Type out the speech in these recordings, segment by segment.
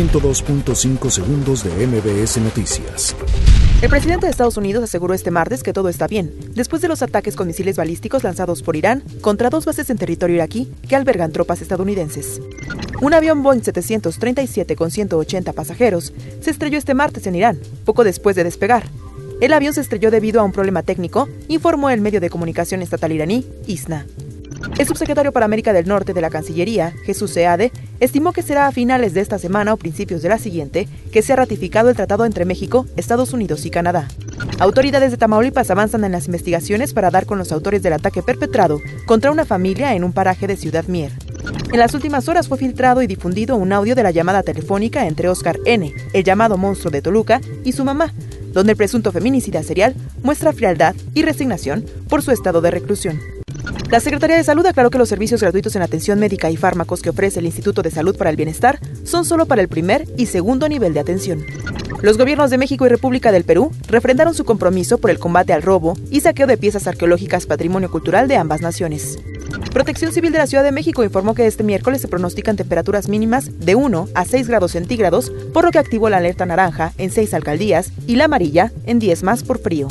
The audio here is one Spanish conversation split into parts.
102.5 segundos de MBS Noticias. El presidente de Estados Unidos aseguró este martes que todo está bien, después de los ataques con misiles balísticos lanzados por Irán contra dos bases en territorio iraquí que albergan tropas estadounidenses. Un avión Boeing 737 con 180 pasajeros se estrelló este martes en Irán, poco después de despegar. El avión se estrelló debido a un problema técnico, informó el medio de comunicación estatal iraní, ISNA. El subsecretario para América del Norte de la Cancillería, Jesús Seade, estimó que será a finales de esta semana o principios de la siguiente que se ha ratificado el tratado entre México, Estados Unidos y Canadá. Autoridades de Tamaulipas avanzan en las investigaciones para dar con los autores del ataque perpetrado contra una familia en un paraje de Ciudad Mier. En las últimas horas fue filtrado y difundido un audio de la llamada telefónica entre Oscar N., el llamado monstruo de Toluca, y su mamá, donde el presunto feminicida serial muestra frialdad y resignación por su estado de reclusión. La Secretaría de Salud aclaró que los servicios gratuitos en atención médica y fármacos que ofrece el Instituto de Salud para el Bienestar son solo para el primer y segundo nivel de atención. Los gobiernos de México y República del Perú refrendaron su compromiso por el combate al robo y saqueo de piezas arqueológicas patrimonio cultural de ambas naciones. Protección Civil de la Ciudad de México informó que este miércoles se pronostican temperaturas mínimas de 1 a 6 grados centígrados, por lo que activó la alerta naranja en 6 alcaldías y la amarilla en 10 más por frío.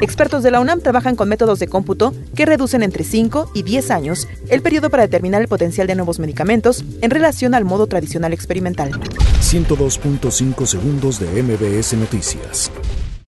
Expertos de la UNAM trabajan con métodos de cómputo que reducen entre 5 y 10 años el periodo para determinar el potencial de nuevos medicamentos en relación al modo tradicional experimental. 102.5 segundos de MBS Noticias.